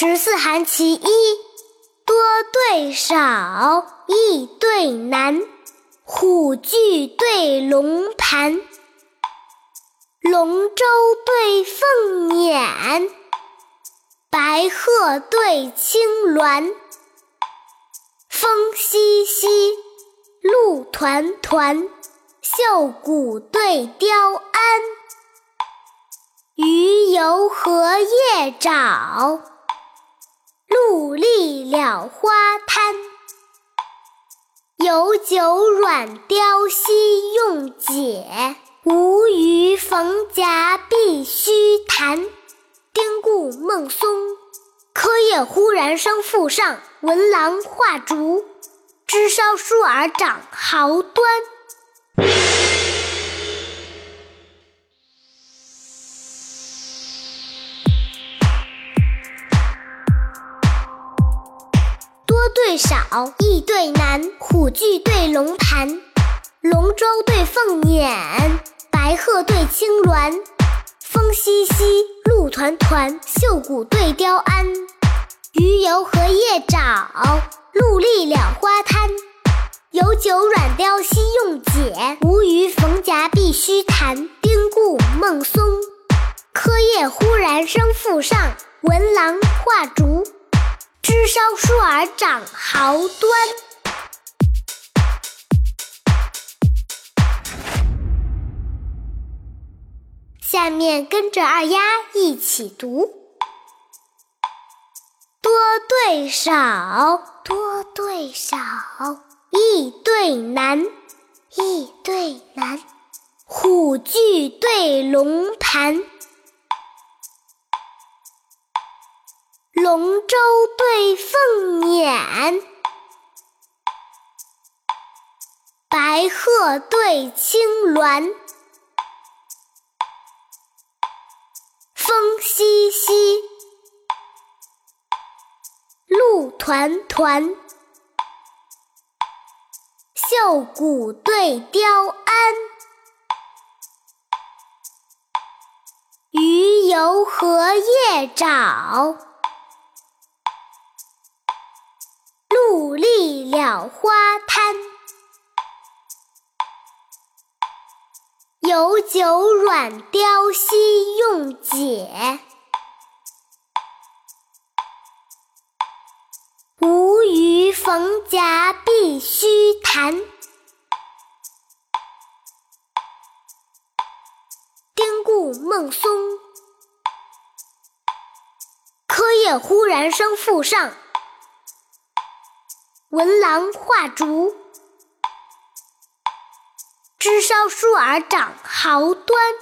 十四寒其一，多对少，易对难。虎踞对龙盘，龙舟对凤辇，白鹤对青鸾。风淅淅，露团团，绣鼓对雕鞍。鱼游荷叶沼，鹿立了花滩。有酒软雕溪用解，无鱼逢夹必须弹。丁固孟松，柯叶忽然生腹上。闻郎画竹，枝梢疏而长毫端。对少，易对难。虎踞对龙盘，龙舟对凤辇，白鹤对青鸾。风淅淅，露团团，绣鼓对雕鞍。鱼游荷叶沼，鹿立蓼花滩。有酒软雕溪用解，无鱼逢夹必须弹。丁固孟松，柯叶忽然生腹上。闻郎画竹，枝梢疏而长毫端。下面跟着二丫一起读。多对少，多对少，易对难，易对难。虎踞对龙盘，龙舟对凤辇，白鹤对青鸾。风淅淅。露团团，绣鼓对雕鞍。鱼游荷叶沼，鹿立了花滩。有酒软雕溪用解。逢夹必须弹。丁固孟松，柯叶忽然生腹上。文郎画竹，枝梢疏而长毫端。